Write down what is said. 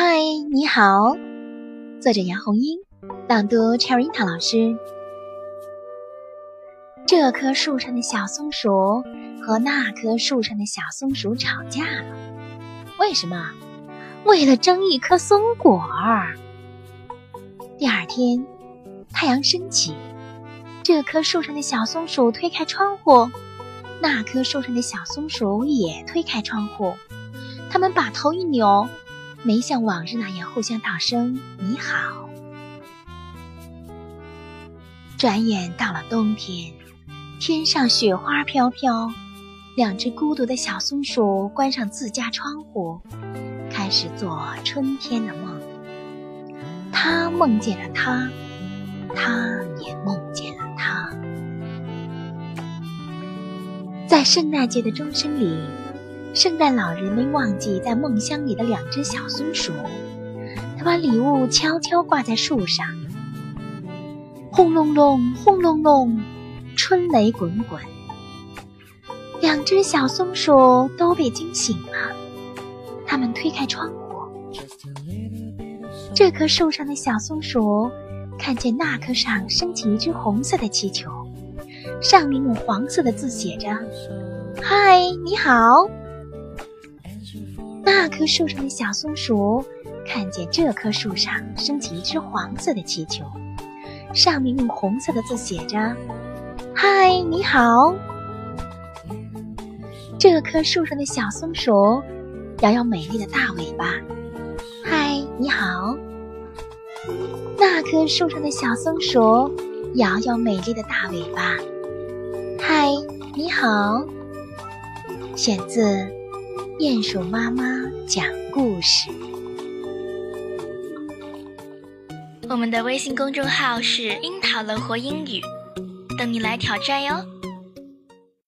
嗨，你好，作者杨红樱，朗读 Cherita 老师。这棵树上的小松鼠和那棵树上的小松鼠吵架了，为什么？为了争一颗松果儿。第二天，太阳升起，这棵树上的小松鼠推开窗户，那棵树上的小松鼠也推开窗户，他们把头一扭。没像往日那样互相道声你好。转眼到了冬天，天上雪花飘飘，两只孤独的小松鼠关上自家窗户，开始做春天的梦。它梦见了他，他也梦见了他。在圣诞节的钟声里。圣诞老人没忘记在梦乡里的两只小松鼠，他把礼物悄悄挂在树上。轰隆隆，轰隆隆，春雷滚滚。两只小松鼠都被惊醒了，他们推开窗户。这棵树上的小松鼠看见那棵上升起一只红色的气球，上面用黄色的字写着：“嗨，你好。”那棵树上的小松鼠看见这棵树上升起一只黄色的气球，上面用红色的字写着：“嗨，你好。”这棵树上的小松鼠摇摇美丽的大尾巴，“嗨，你好。”那棵树上的小松鼠摇摇美丽的大尾巴，“嗨，你好。”选自。鼹鼠妈妈讲故事。我们的微信公众号是“樱桃乐活英语”，等你来挑战哟。